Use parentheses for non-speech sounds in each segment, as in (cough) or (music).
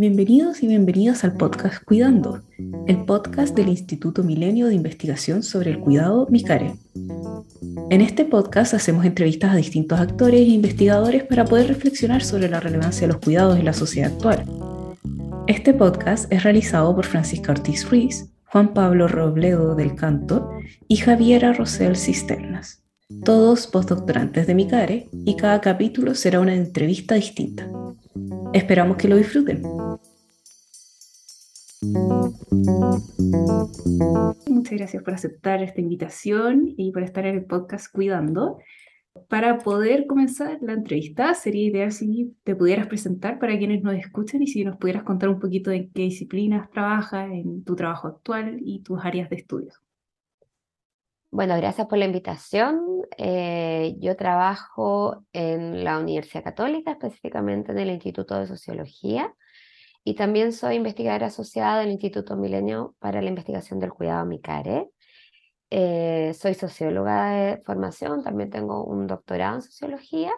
Bienvenidos y bienvenidas al podcast Cuidando, el podcast del Instituto Milenio de Investigación sobre el Cuidado MICARE. En este podcast hacemos entrevistas a distintos actores e investigadores para poder reflexionar sobre la relevancia de los cuidados en la sociedad actual. Este podcast es realizado por Francisca Ortiz Ruiz, Juan Pablo Robledo del Canto y Javiera Rosel Cisternas, todos postdoctorantes de MICARE, y cada capítulo será una entrevista distinta. Esperamos que lo disfruten. Muchas gracias por aceptar esta invitación y por estar en el podcast Cuidando. Para poder comenzar la entrevista, sería ideal si te pudieras presentar para quienes nos escuchan y si nos pudieras contar un poquito en qué disciplinas trabajas, en tu trabajo actual y tus áreas de estudio. Bueno, gracias por la invitación. Eh, yo trabajo en la Universidad Católica, específicamente en el Instituto de Sociología, y también soy investigadora asociada del Instituto Milenio para la Investigación del Cuidado MICARE. Eh, soy socióloga de formación, también tengo un doctorado en sociología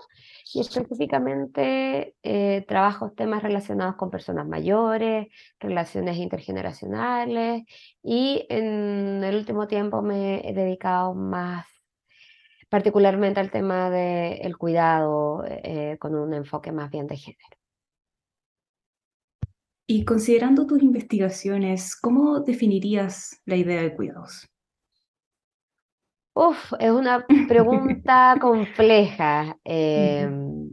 y específicamente eh, trabajo temas relacionados con personas mayores, relaciones intergeneracionales y en el último tiempo me he dedicado más particularmente al tema del cuidado eh, con un enfoque más bien de género. Y considerando tus investigaciones, ¿cómo definirías la idea de cuidados? Uf, es una (laughs) pregunta compleja. Em,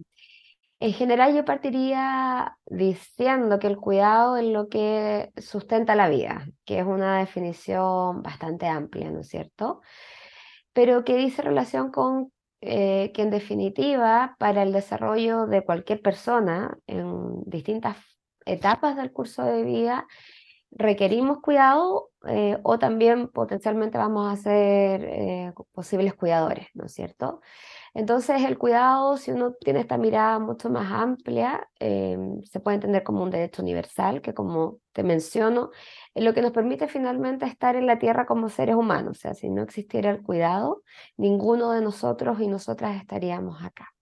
en general yo partiría diciendo que el cuidado es lo que sustenta la vida, que es una definición bastante amplia, ¿no es cierto? Pero que dice relación con eh, que en definitiva para el desarrollo de cualquier persona en distintas etapas del curso de vida requerimos cuidado eh, o también potencialmente vamos a ser eh, posibles cuidadores, ¿no es cierto? Entonces el cuidado, si uno tiene esta mirada mucho más amplia, em, se puede entender como un derecho universal, que como te menciono, es lo que nos permite finalmente estar en la tierra como seres humanos. O sea, si no existiera el cuidado, ninguno de nosotros y nosotras estaríamos acá.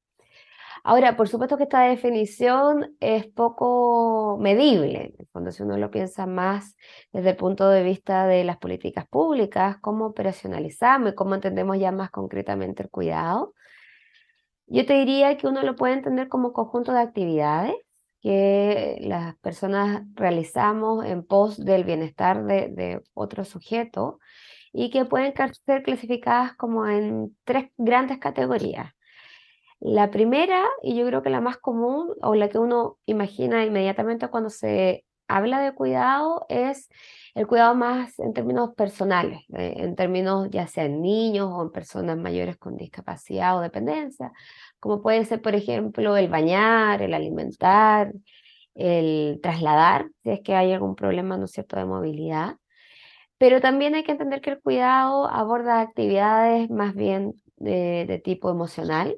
Ahora, por supuesto que esta definición es poco medible, cuando si uno lo piensa más desde el punto de vista de las políticas públicas, cómo operacionalizamos y cómo entendemos ya más concretamente el cuidado. Yo te diría que uno lo puede entender como conjunto de actividades que las personas realizamos en pos del bienestar de, de otro sujeto y que pueden ser clasificadas como en tres grandes categorías. La primera, y yo creo que la más común, o la que uno imagina inmediatamente cuando se habla de cuidado, es el cuidado más en términos personales, eh, en términos ya sea en niños o en personas mayores con discapacidad o dependencia, como puede ser, por ejemplo, el bañar, el alimentar, el trasladar, si es que hay algún problema, ¿no es cierto?, de movilidad. Pero también hay que entender que el cuidado aborda actividades más bien de tipo emocional,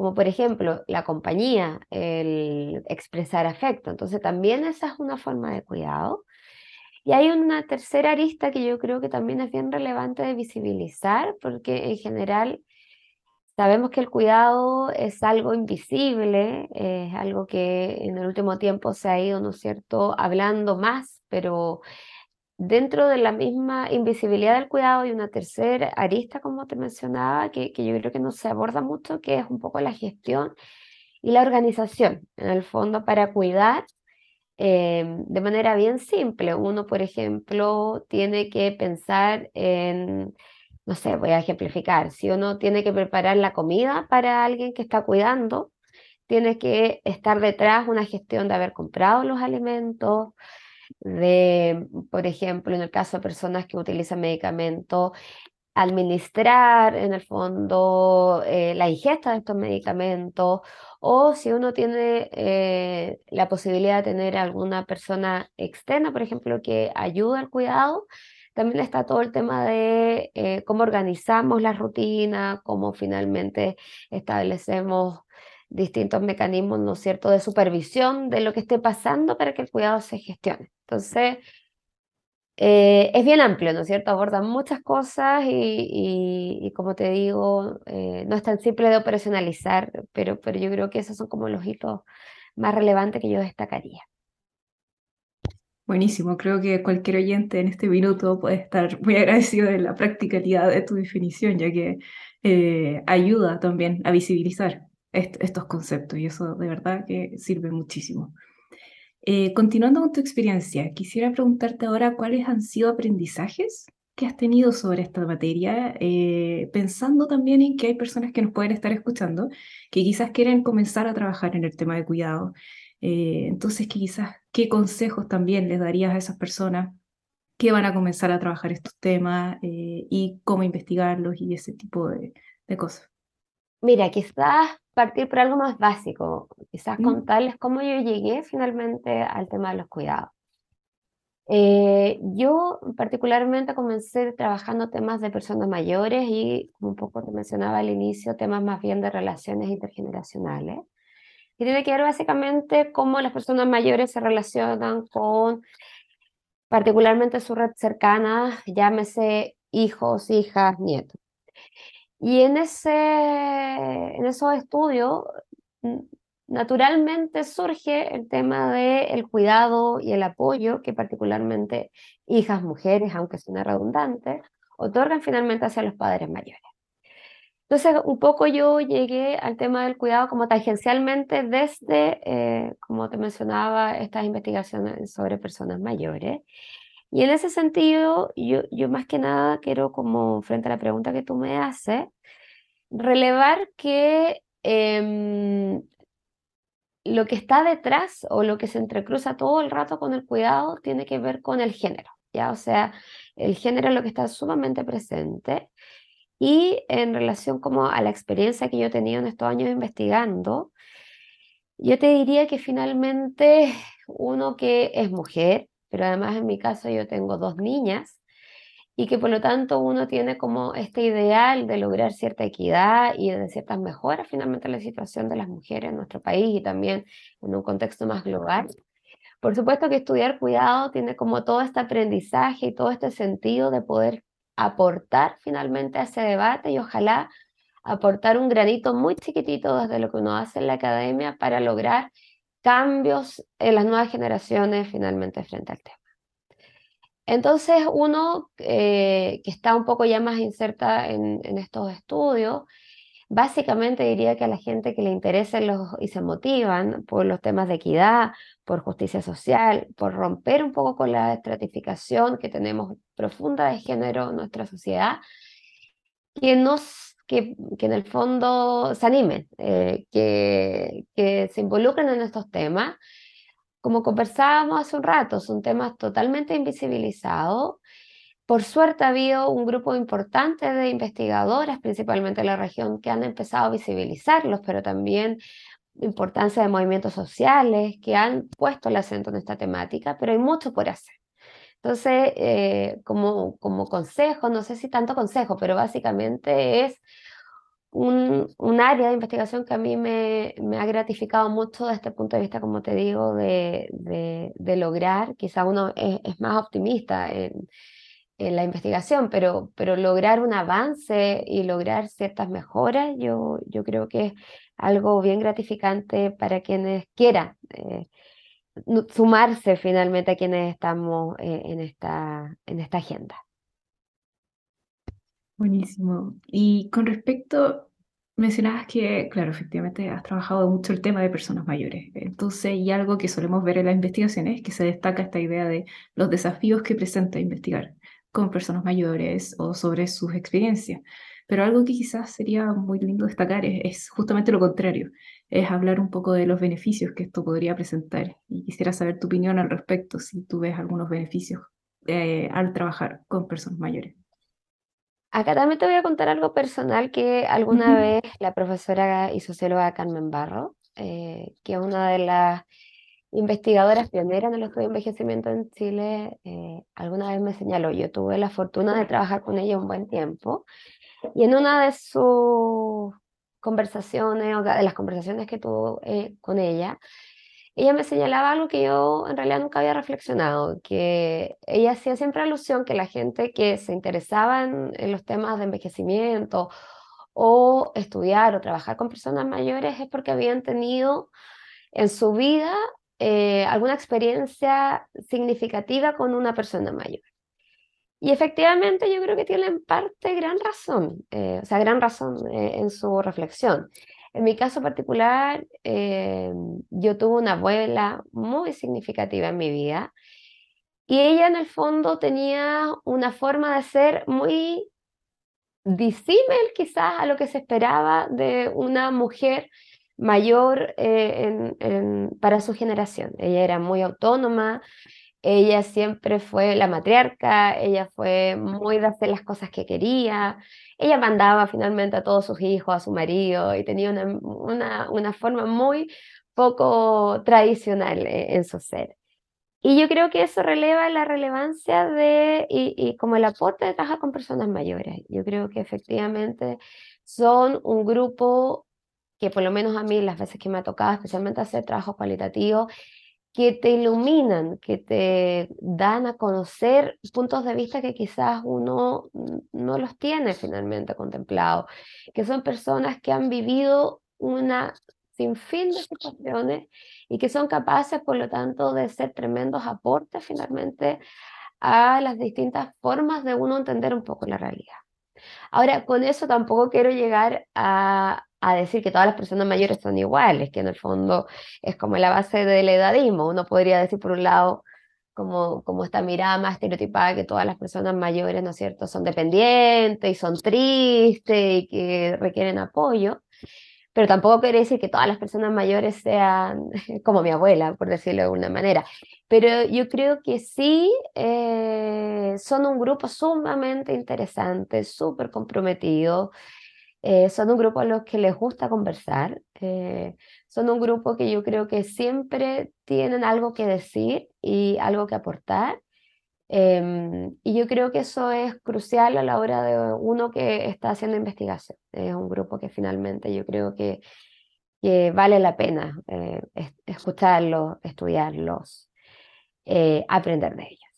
como por ejemplo la compañía, el expresar afecto. Entonces también esa es una forma de cuidado. Y hay una tercera arista que yo creo que también es bien relevante de visibilizar, porque en general sabemos que el cuidado es algo invisible, es algo que en el último tiempo se ha ido, ¿no es cierto?, hablando más, pero dentro de la misma invisibilidad del cuidado hay una tercera arista, como te mencionaba, que, yo creo que no se aborda mucho, que es un poco la gestión y la organización, en el fondo, para cuidar eh, de manera bien simple. Uno, por ejemplo, tiene que pensar en, no sé, voy a ejemplificar, si uno tiene que preparar la comida para alguien que está cuidando, tiene que estar detrás una gestión de haber comprado los alimentos, de, por ejemplo, en el caso de personas que utilizan medicamentos, administrar en el fondo eh, la ingesta de estos medicamentos o si uno tiene eh, la posibilidad de tener alguna persona externa, por ejemplo, que ayude al cuidado, también está todo el tema de eh, cómo organizamos la rutina, cómo finalmente establecemos distintos mecanismos, ¿no es cierto?, de supervisión de lo que esté pasando para que el cuidado se gestione. Entonces, eh, es bien amplio, ¿no es cierto? Aborda muchas cosas y, como te digo, eh, no es tan simple de operacionalizar, pero, pero yo creo que esos son como los hitos más relevantes que yo destacaría. Buenísimo, creo que cualquier oyente en este minuto puede estar muy (laughs) agradecido de la practicalidad de tu definición, ya que eh, ayuda también a visibilizar estos conceptos y eso de verdad que sirve muchísimo. Eh, continuando con tu experiencia, quisiera preguntarte ahora cuáles han sido aprendizajes que has tenido sobre esta materia, eh, pensando también en que hay personas que nos pueden estar escuchando, que quizás quieren comenzar a trabajar en el tema de cuidado. Eh, entonces, quizás, ¿qué consejos también les darías a esas personas que van a comenzar a trabajar estos temas y cómo investigarlos y ese tipo de cosas? Mira, quizás partir por algo más básico, quizás mm. contarles cómo yo llegué finalmente al tema de los cuidados. Eh, yo particularmente comencé trabajando temas de personas mayores y, como un poco te mencionaba al inicio, temas más bien de relaciones intergeneracionales. Y tiene que ver básicamente cómo las personas mayores se relacionan con particularmente su red cercana, llámese hijos, hijas, nietos. Y en, ese, en esos estudios, naturalmente surge el tema del cuidado y el apoyo que particularmente hijas, mujeres, aunque suene redundante, otorgan finalmente hacia los padres mayores. Entonces, un poco yo llegué al tema del cuidado como tangencialmente desde, eh, como te mencionaba, estas investigaciones sobre personas mayores. Y en ese sentido, yo, yo más que nada quiero, como frente a la pregunta que tú me haces, relevar que em, lo que está detrás o lo que se entrecruza todo el rato con el cuidado tiene que ver con el género, ¿ya? O sea, el género es lo que está sumamente presente. Y en relación como a la experiencia que yo he tenido en estos años investigando, yo te diría que finalmente uno que es mujer, pero además en mi caso yo tengo dos niñas y que por lo tanto uno tiene como este ideal de lograr cierta equidad y de ciertas mejoras finalmente en la situación de las mujeres en nuestro país y también en un contexto más global. Por supuesto que estudiar cuidado tiene como todo este aprendizaje y todo este sentido de poder aportar finalmente a ese debate y ojalá aportar un granito muy chiquitito desde lo que uno hace en la academia para lograr cambios en las nuevas generaciones finalmente frente al tema. Entonces uno eh, que está un poco ya más inserta en, estos estudios, básicamente diría que a la gente que le interesen los, y se motivan por los temas de equidad, por justicia social, por romper un poco con la estratificación que tenemos profunda de género en nuestra sociedad, que nos que, en el fondo se animen, eh, que, que se involucren en estos temas. Como conversábamos hace un rato, son temas totalmente invisibilizados. Por suerte ha habido un grupo importante de investigadoras, principalmente en la región, que han empezado a visibilizarlos, pero también importancia de movimientos sociales que han puesto el acento en esta temática, pero hay mucho por hacer. Entonces, eh, como, como consejo, no sé si tanto consejo, pero básicamente es un, un, área de investigación que a mí me, me, ha gratificado mucho desde este punto de vista, como te digo, de, de, lograr, quizá uno es, es más optimista en, en, la investigación, pero, pero lograr un avance y lograr ciertas mejoras, yo, yo creo que es algo bien gratificante para quienes quieran. Eh, sumarse finalmente a quienes estamos eh, en, esta, en esta agenda. Buenísimo. Y con respecto, mencionabas que, claro, efectivamente has trabajado mucho el tema de personas mayores. Entonces, y algo que solemos ver en las investigaciones es que se destaca esta idea de los desafíos que presenta investigar con personas mayores o sobre sus experiencias. Pero algo que quizás sería muy lindo destacar es, justamente lo contrario, es hablar un poco de los beneficios que esto podría presentar. Y quisiera saber tu opinión al respecto, si tú ves algunos beneficios eh, al trabajar con personas mayores. Acá también te voy a contar algo personal que alguna vez la profesora y socióloga Carmen Barro, eh, que es una de las investigadoras pioneras en el estudio de envejecimiento en Chile, eh, alguna vez me señaló, yo tuve la fortuna de trabajar con ella un buen tiempo y en una de sus conversaciones, o de las conversaciones que tuvo eh, con ella, ella me señalaba algo que yo en realidad nunca había reflexionado, que ella hacía siempre alusión que la gente que se interesaba en, los temas de envejecimiento o estudiar o trabajar con personas mayores es porque habían tenido en su vida eh, alguna experiencia significativa con una persona mayor. Y efectivamente yo creo que tienen parte gran razón, eh, o sea, gran razón eh, en su reflexión. En mi caso particular, yo tuve una abuela muy significativa en mi vida y ella en el fondo tenía una forma de ser muy disímil quizás a lo que se esperaba de una mujer mayor eh, para su generación. Ella era muy autónoma, ella siempre fue la matriarca, ella fue muy de hacer las cosas que quería, ella mandaba finalmente a todos sus hijos, a su marido, y tenía una, una, forma muy poco tradicional eh, en su ser. Y yo creo que eso releva la relevancia de, y, y, como el aporte de trabajar con personas mayores. Yo creo que efectivamente son un grupo que por lo menos a mí las veces que me ha tocado, especialmente hacer trabajo cualitativo, que te iluminan, que te dan a conocer puntos de vista que quizás uno no los tiene finalmente contemplado, que son personas que han vivido una sinfín de situaciones y que son capaces, por lo tanto, de ser tremendos aportes finalmente a las distintas formas de uno entender un poco la realidad. Ahora, con eso tampoco quiero llegar a, a decir que todas las personas mayores son iguales, que en el fondo es como la base del edadismo. Uno podría decir, por un lado, como, como esta mirada más estereotipada que todas las personas mayores, ¿no es cierto?, son dependientes y son tristes y que requieren apoyo. Pero tampoco quiere decir que todas las personas mayores sean (laughs) como mi abuela, por decirlo de alguna manera. Pero yo creo que sí eh, son un grupo sumamente interesante, súper comprometido, eh, son un grupo a los que les gusta conversar, eh, son un grupo que yo creo que siempre tienen algo que decir y algo que aportar. Em, y yo creo que eso es crucial a la hora de uno que está haciendo investigación. Es un grupo que finalmente yo creo que, que vale la pena eh, escucharlos, estudiarlos, aprender de ellos.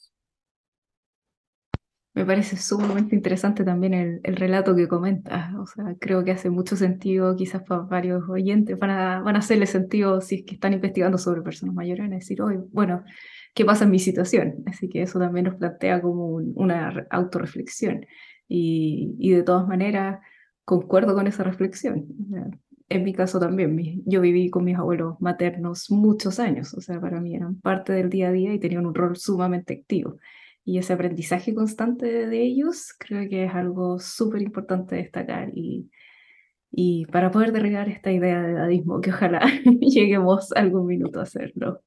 Me parece sumamente interesante también el, el, relato que comentas. O sea, creo que hace mucho sentido, quizás para varios oyentes, van a, van a hacerle sentido si es que están investigando sobre personas mayores, en decir, hoy, bueno, ¿qué pasa en mi situación? Así que eso también nos plantea como una autorreflexión. Y, y, de todas maneras, concuerdo con esa reflexión. En mi caso también, yo viví con mis abuelos maternos muchos años, o sea, para mí eran parte del día a día y tenían un rol sumamente activo y ese aprendizaje constante de ellos creo que es algo súper importante destacar y, y para poder derribar esta idea de edadismo, que ojalá (laughs) lleguemos algún minuto a hacerlo.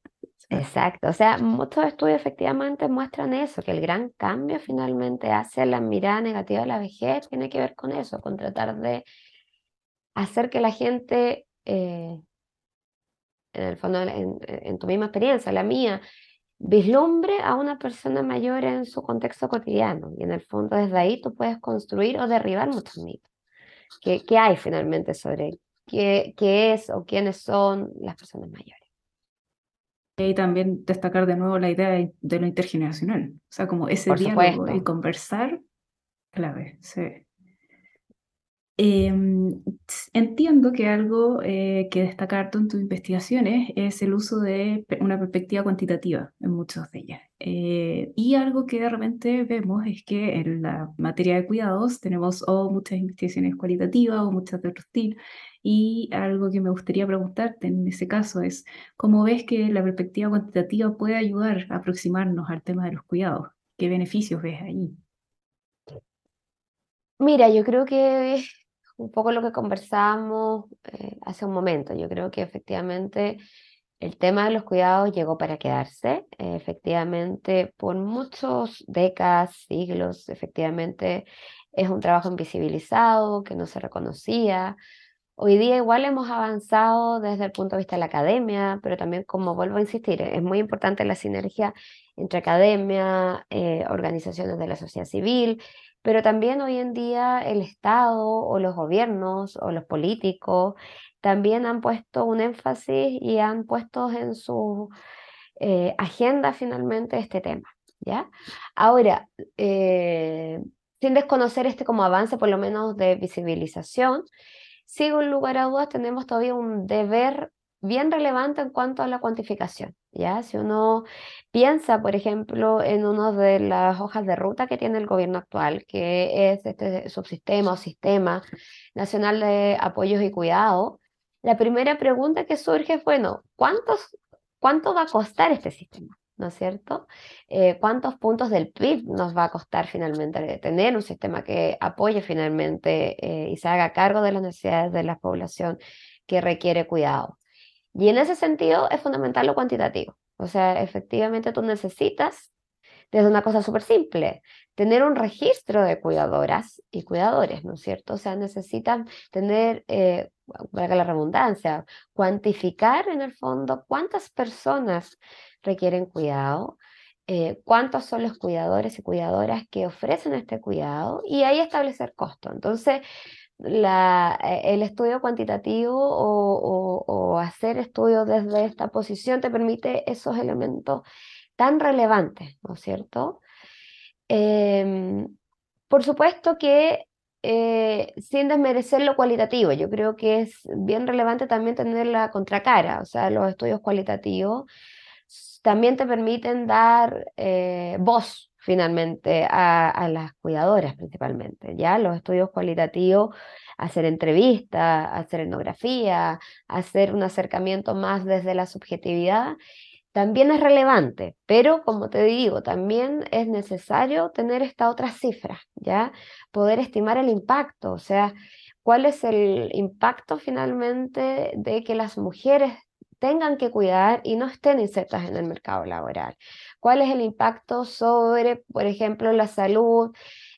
Exacto, o sea, muchos estudios efectivamente muestran eso, que el gran cambio finalmente hacia la mirada negativa de la vejez tiene que ver con eso, con tratar de hacer que la gente, eh, en el fondo, en tu misma experiencia, la mía, vislumbre a una persona mayor en su contexto cotidiano. Y en el fondo desde ahí tú puedes construir o derribar muchos mitos. ¿Qué, qué hay finalmente sobre qué, qué es o quiénes son las personas mayores? Y también destacar de nuevo la idea de, lo intergeneracional. O sea, como ese diálogo y conversar, clave, sí. Em, entiendo que algo eh, que destacar en tus investigaciones es el uso de una perspectiva cuantitativa en muchas de ellas. Eh, y algo que de repente vemos es que en la materia de cuidados tenemos o muchas investigaciones cualitativas o muchas de otro estilo. Y algo que me gustaría preguntarte en ese caso es, ¿cómo ves que la perspectiva cuantitativa puede ayudar a aproximarnos al tema de los cuidados? ¿Qué beneficios ves ahí? Mira, yo creo que un poco lo que conversamos eh, hace un momento. Yo creo que efectivamente el tema de los cuidados llegó para quedarse. efectivamente, por muchas décadas, siglos, efectivamente es un trabajo invisibilizado, que no se reconocía. Hoy día igual hemos avanzado desde el punto de vista de la academia, pero también, como vuelvo a insistir, es muy importante la sinergia entre academia, eh, organizaciones de la sociedad civil pero también hoy en día el Estado o los gobiernos o los políticos también han puesto un énfasis y han puesto en su eh, agenda finalmente este tema. ¿ya? Ahora, eh, sin desconocer este como avance por lo menos de visibilización, sin lugar a dudas tenemos todavía un deber bien relevante en cuanto a la cuantificación. ¿Ya? Si uno piensa, por ejemplo, en una de las hojas de ruta que tiene el gobierno actual, que es este subsistema o sistema nacional de apoyos y cuidado, la primera pregunta que surge es, bueno, ¿cuántos, ¿cuánto va a costar este sistema? ¿no es cierto? Eh, ¿Cuántos puntos del PIB nos va a costar finalmente tener un sistema que apoye finalmente eh, y se haga cargo de las necesidades de la población que requiere cuidado? Y en ese sentido es fundamental lo cuantitativo. O sea, efectivamente tú necesitas, desde una cosa súper simple, tener un registro de cuidadoras y cuidadores, ¿no es cierto? O sea, necesitan tener, eh, valga la redundancia, cuantificar en el fondo cuántas personas requieren cuidado, eh, cuántos son los cuidadores y cuidadoras que ofrecen este cuidado y ahí establecer costo. Entonces, la, eh, el estudio cuantitativo o, hacer estudios desde esta posición te permite esos elementos tan relevantes, ¿no es cierto? Em, por supuesto que eh, sin desmerecer lo cualitativo, yo creo que es bien relevante también tener la contracara, o sea, los estudios cualitativos también te permiten dar eh, voz finalmente a, las cuidadoras principalmente, ¿ya? Los estudios cualitativos, hacer entrevistas, hacer etnografía, hacer un acercamiento más desde la subjetividad, también es relevante, pero como te digo, también es necesario tener esta otra cifra, ¿ya? Poder estimar el impacto, o sea, cuál es el impacto finalmente de que las mujeres tengan que cuidar y no estén insertas en el mercado laboral. ¿Cuál es el impacto sobre, por ejemplo, la salud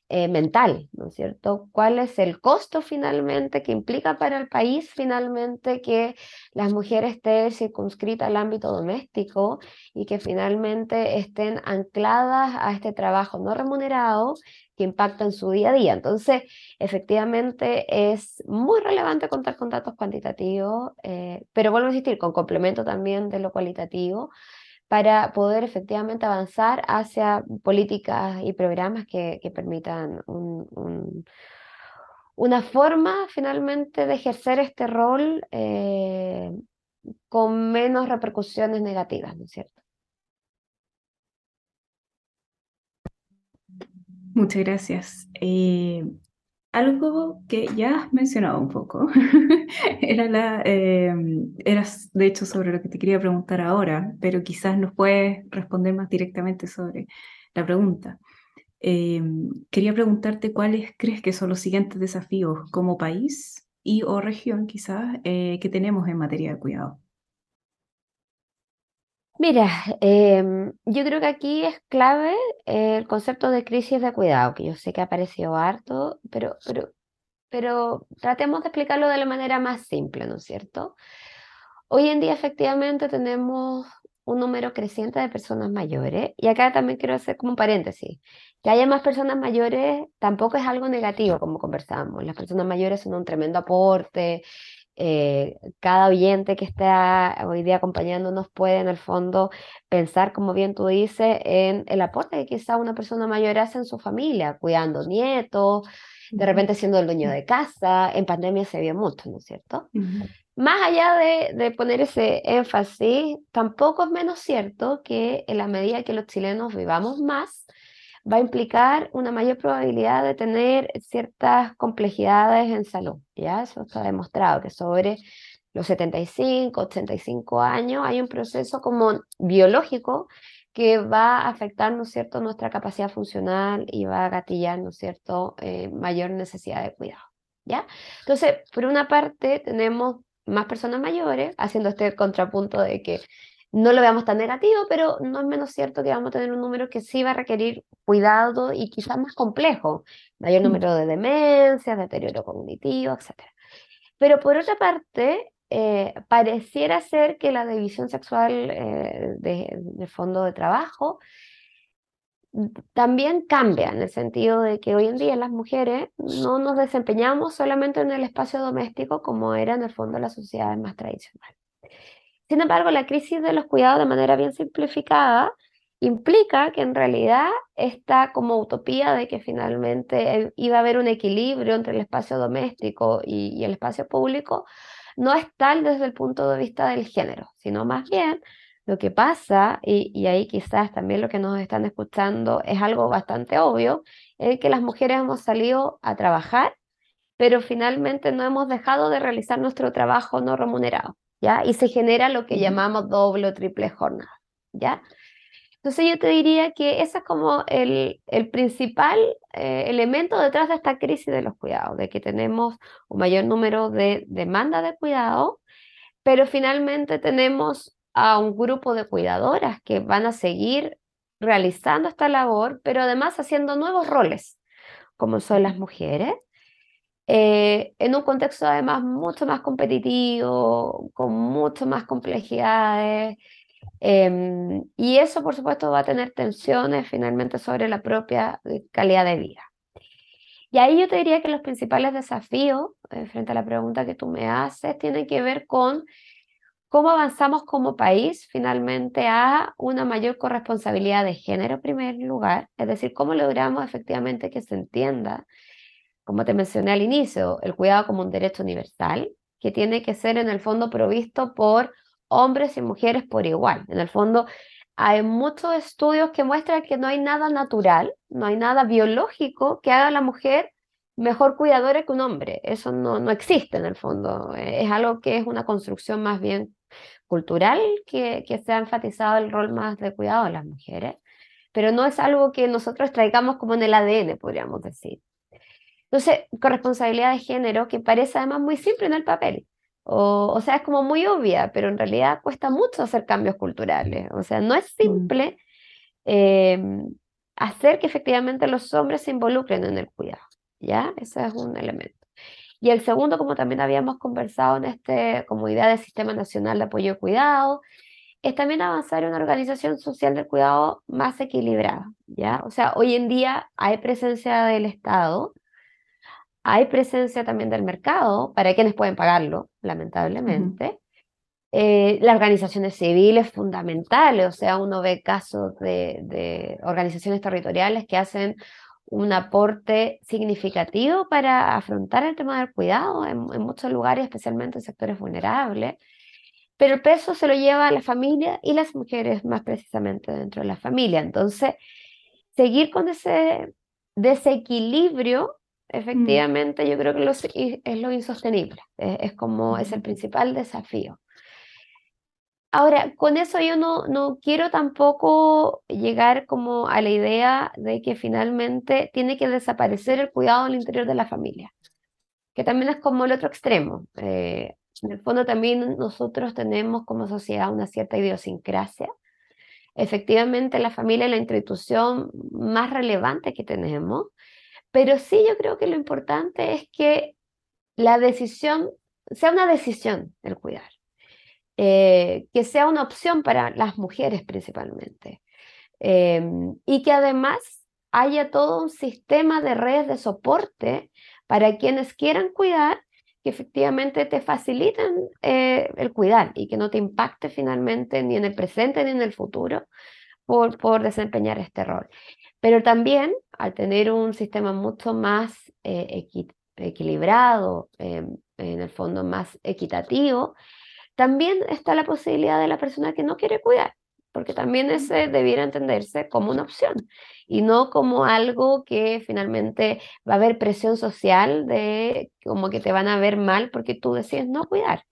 eh, mental, ¿no es cierto? ¿Cuál es el costo finalmente que implica para el país finalmente que las mujeres estén circunscritas al ámbito doméstico y que finalmente estén ancladas a este trabajo no remunerado que impacta en su día a día? Entonces, efectivamente es muy relevante contar con datos cuantitativos, eh, pero vuelvo a insistir, con complemento también de lo cualitativo para poder efectivamente avanzar hacia políticas y programas que, permitan una forma finalmente de ejercer este rol eh, con menos repercusiones negativas, ¿no es cierto? Muchas gracias. Eh, algo que ya has mencionado un poco, (laughs) era, eh, de hecho sobre lo que te quería preguntar ahora, pero quizás nos puedes responder más directamente sobre la pregunta. Eh, quería preguntarte cuáles crees que son los siguientes desafíos como país y o región quizás eh, que tenemos en materia de cuidado. Mira, em, yo creo que aquí es clave el concepto de crisis de cuidado, que yo sé que ha aparecido harto, pero, pero, pero tratemos de explicarlo de la manera más simple, ¿no es cierto? Hoy en día efectivamente tenemos un número creciente de personas mayores y acá también quiero hacer como un paréntesis. Que haya más personas mayores tampoco es algo negativo, como conversamos. Las personas mayores son un tremendo aporte, eh, cada oyente que está hoy día acompañándonos puede en el fondo pensar, como bien tú dices, en el aporte que quizá una persona mayor hace en su familia, cuidando nietos, de repente siendo el dueño de casa, en pandemia se vio mucho, ¿no es cierto? Más allá de, de, poner ese énfasis, tampoco es menos cierto que en la medida que los chilenos vivamos más, va a implicar una mayor probabilidad de tener ciertas complejidades en salud. ¿ya? Eso está demostrado, que sobre los 75, 85 años hay un proceso como biológico que va a afectar, ¿no cierto?, nuestra capacidad funcional y va a gatillar, ¿no es cierto?, eh, mayor necesidad de cuidado, ¿ya? Entonces, por una parte, tenemos más personas mayores, haciendo este contrapunto de que no lo veamos tan negativo, pero no es menos cierto que vamos a tener un número que sí va a requerir cuidado y quizás más complejo, mayor mm. número de demencias, deterioro cognitivo, etc. Pero por otra parte, eh, pareciera ser que la división sexual eh, de, fondo de trabajo también cambia en el sentido de que hoy en día las mujeres no nos desempeñamos solamente en el espacio doméstico como era en el fondo la sociedad más tradicional. Sin embargo, la crisis de los cuidados de manera bien simplificada implica que en realidad esta como utopía de que finalmente iba a haber un equilibrio entre el espacio doméstico y, el espacio público no es tal desde el punto de vista del género, sino más bien Lo que pasa, y, y, ahí quizás también lo que nos están escuchando es algo bastante obvio, es que las mujeres hemos salido a trabajar, pero finalmente no hemos dejado de realizar nuestro trabajo no remunerado, ¿ya? Y se genera lo que llamamos doble o triple jornada, ¿ya? Entonces yo te diría que ese es como el, el principal eh, elemento detrás de esta crisis de los cuidados, de que tenemos un mayor número de demanda de cuidado, pero finalmente tenemos a un grupo de cuidadoras que van a seguir realizando esta labor, pero además haciendo nuevos roles, como son las mujeres, eh, en un contexto además mucho más competitivo, con mucho más complejidades, em, y eso por supuesto va a tener tensiones finalmente sobre la propia eh, calidad de vida. Y ahí yo te diría que los principales desafíos, eh, frente a la pregunta que tú me haces, tienen que ver con cómo avanzamos como país finalmente a una mayor corresponsabilidad de género en primer lugar, es decir, cómo logramos efectivamente que se entienda, como te mencioné al inicio, el cuidado como un derecho universal, que tiene que ser en el fondo provisto por hombres y mujeres por igual. En el fondo, hay muchos estudios que muestran que no hay nada natural, no hay nada biológico que haga a la mujer mejor cuidadora que un hombre. Eso no, no existe en el fondo. Es algo que es una construcción más bien cultural que, que se ha enfatizado el rol más de cuidado de las mujeres, pero no es algo que nosotros traigamos como en el ADN, podríamos decir. Entonces, corresponsabilidad de género, que parece además muy simple en el papel, o, o, sea, es como muy obvia, pero en realidad cuesta mucho hacer cambios culturales. O sea, no es mm. simple eh, hacer que efectivamente los hombres se involucren en el cuidado, ¿ya? Ese es un elemento. Y el segundo, como también habíamos conversado en este, como idea del Sistema Nacional de Apoyo y Cuidado, es también avanzar en una organización social del cuidado más equilibrada, ¿ya? O sea, hoy en día hay presencia del Estado, hay presencia también del mercado para quienes pueden pagarlo, lamentablemente. Eh, las organizaciones civiles fundamentales, o sea, uno ve casos de, de organizaciones territoriales que hacen un aporte significativo para afrontar el tema del cuidado en, muchos lugares, especialmente en sectores vulnerables. Pero el peso se lo lleva a la familia y las mujeres más precisamente dentro de la familia. Entonces, seguir con ese desequilibrio, mm. efectivamente, yo creo que es lo insostenible. Es, como, es el principal desafío. Ahora, con eso yo no, no quiero tampoco llegar como a la idea de que finalmente tiene que desaparecer el cuidado al interior de la familia, que también es como el otro extremo. Eh, en el fondo también nosotros tenemos como sociedad una cierta idiosincrasia. Efectivamente, la familia es la institución más relevante que tenemos, pero sí yo creo que lo importante es que la decisión sea una decisión el cuidar. Eh, que sea una opción para las mujeres principalmente. Em, y que además haya todo un sistema de redes de soporte para quienes quieran cuidar, que efectivamente te faciliten eh, el cuidar y que no te impacte finalmente ni en el presente ni en el futuro por, por desempeñar este rol. Pero también al tener un sistema mucho más eh, equilibrado, em, en el fondo más equitativo, también está la posibilidad de la persona que no quiere cuidar, porque también ese debiera entenderse como una opción y no como algo que finalmente va a haber presión social de como que te van a ver mal porque tú decides no cuidar.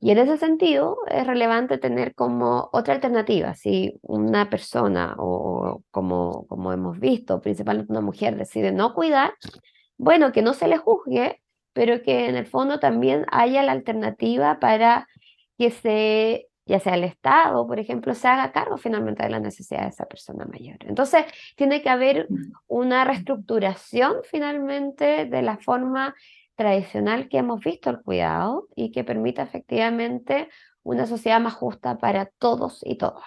Y en ese sentido es relevante tener como otra alternativa. Si una persona o como, como hemos visto, principalmente una mujer decide no cuidar, bueno, que no se le juzgue, pero que en el fondo también haya la alternativa para que se, ya sea el Estado, por ejemplo, se haga cargo finalmente de la necesidad de esa persona mayor. Entonces, tiene que haber una reestructuración finalmente de la forma tradicional que hemos visto el cuidado y que permita efectivamente una sociedad más justa para todos y todas.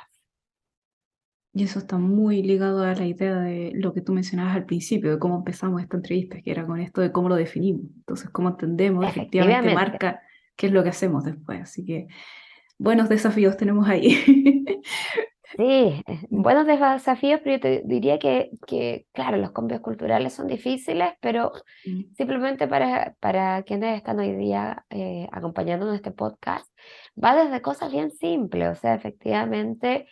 Y eso está muy ligado a la idea de lo que tú mencionabas al principio, de cómo empezamos esta entrevista, que era con esto de cómo lo definimos. Entonces, cómo entendemos, efectivamente marca qué es lo que hacemos después. Así que buenos desafíos tenemos ahí. (laughs) Sí, buenos desafíos, pero yo te diría que, que, claro, los cambios culturales son difíciles, pero simplemente para, para quienes están hoy día eh, acompañándonos en este podcast, va desde cosas bien simples, o sea, efectivamente,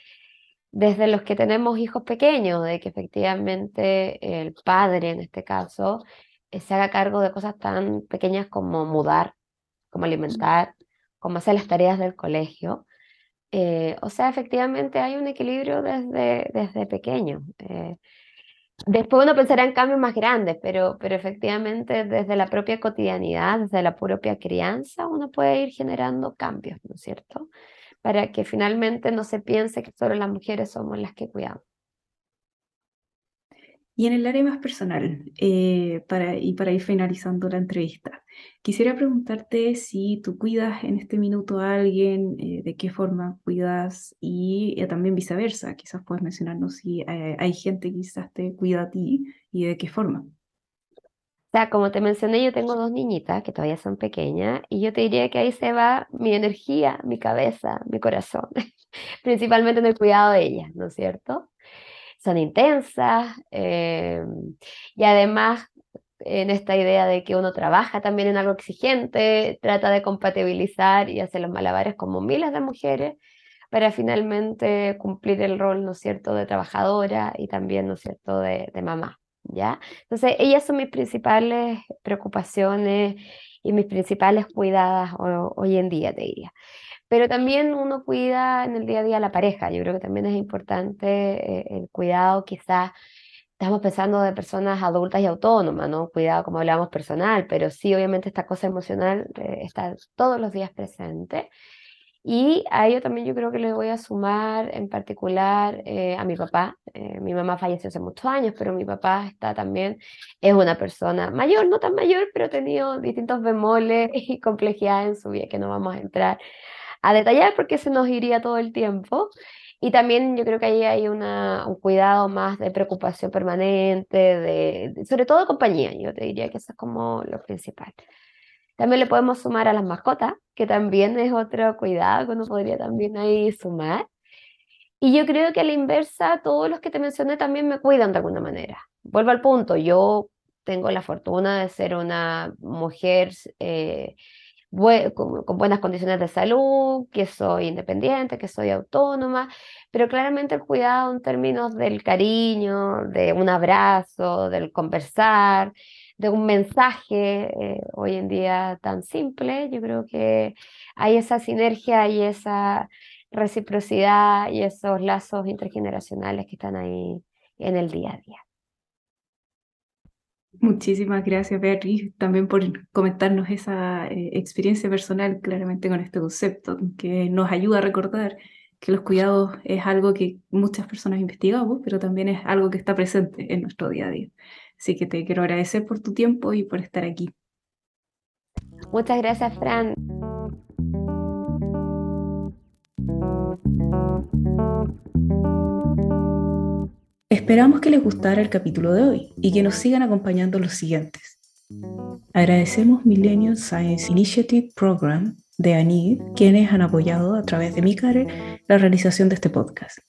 desde los que tenemos hijos pequeños, de que efectivamente el padre, en este caso, eh, se haga cargo de cosas tan pequeñas como mudar, como alimentar, como hacer las tareas del colegio eh, o sea, efectivamente hay un equilibrio desde, desde pequeño. Eh, después uno pensará en cambios más grandes, pero, pero efectivamente desde la propia cotidianidad, desde la propia crianza, uno puede ir generando cambios, ¿no es cierto? Para que finalmente no se piense que solo las mujeres somos las que cuidamos. Y en el área más personal, eh, para, y para ir finalizando la entrevista, quisiera preguntarte si tú cuidas en este minuto a alguien, eh, de qué forma cuidas y eh, también viceversa. Quizás puedes mencionarnos si hay gente que quizás te cuida a ti y de qué forma. O sea, como te mencioné, yo tengo dos niñitas que todavía son pequeñas y yo te diría que ahí se va mi energía, mi cabeza, mi corazón, (laughs) principalmente en el cuidado de ellas, ¿no es cierto? Son intensas eh, y además en esta idea de que uno trabaja también en algo exigente, trata de compatibilizar y hacer los malabares como miles de mujeres para finalmente cumplir el rol, ¿no cierto?, de trabajadora y también, ¿no es cierto?, de, de mamá, ¿ya? Entonces, ellas son mis principales preocupaciones y mis principales cuidadas hoy en día, te diría pero también uno cuida en el día a día a la pareja. Yo creo que también es importante eh, el cuidado, quizás estamos pensando de personas adultas y autónomas, ¿no? Cuidado, como hablábamos, personal, pero sí, obviamente esta cosa emocional eh, está todos los días presente. Y a ello también yo creo que le voy a sumar en particular eh, a mi papá. mi mamá falleció hace muchos años, pero mi papá está también, es una persona mayor, no tan mayor, pero ha tenido distintos bemoles (laughs) y complejidades en su vida que no vamos a entrar a detallar porque se nos iría todo el tiempo. Y también yo creo que ahí hay una, un cuidado más de preocupación permanente, de, sobre todo compañía, yo te diría que eso es como lo principal. También le podemos sumar a las mascotas, que también es otro cuidado que uno podría también ahí sumar. Y yo creo que a la inversa, todos los que te mencioné también me cuidan de alguna manera. Vuelvo al punto, yo tengo la fortuna de ser una mujer eh, con, buenas condiciones de salud, que soy independiente, que soy autónoma, pero claramente el cuidado en términos del cariño, de un abrazo, del conversar, de un mensaje eh, hoy en día tan simple, yo creo que hay esa sinergia y esa reciprocidad y esos lazos intergeneracionales que están ahí en el día a día. Muchísimas gracias, Beatriz, también por comentarnos esa eh, experiencia personal claramente con este concepto, que nos ayuda a recordar que los cuidados es algo que muchas personas investigamos, pero también es algo que está presente en nuestro día a día. Así que te quiero agradecer por tu tiempo y por estar aquí. Muchas gracias, Fran. Esperamos que les gustara el capítulo de hoy y que nos sigan acompañando los siguientes. Agradecemos Millennium Science Initiative Program de ANID, quienes han apoyado a través de MICARE la realización de este podcast.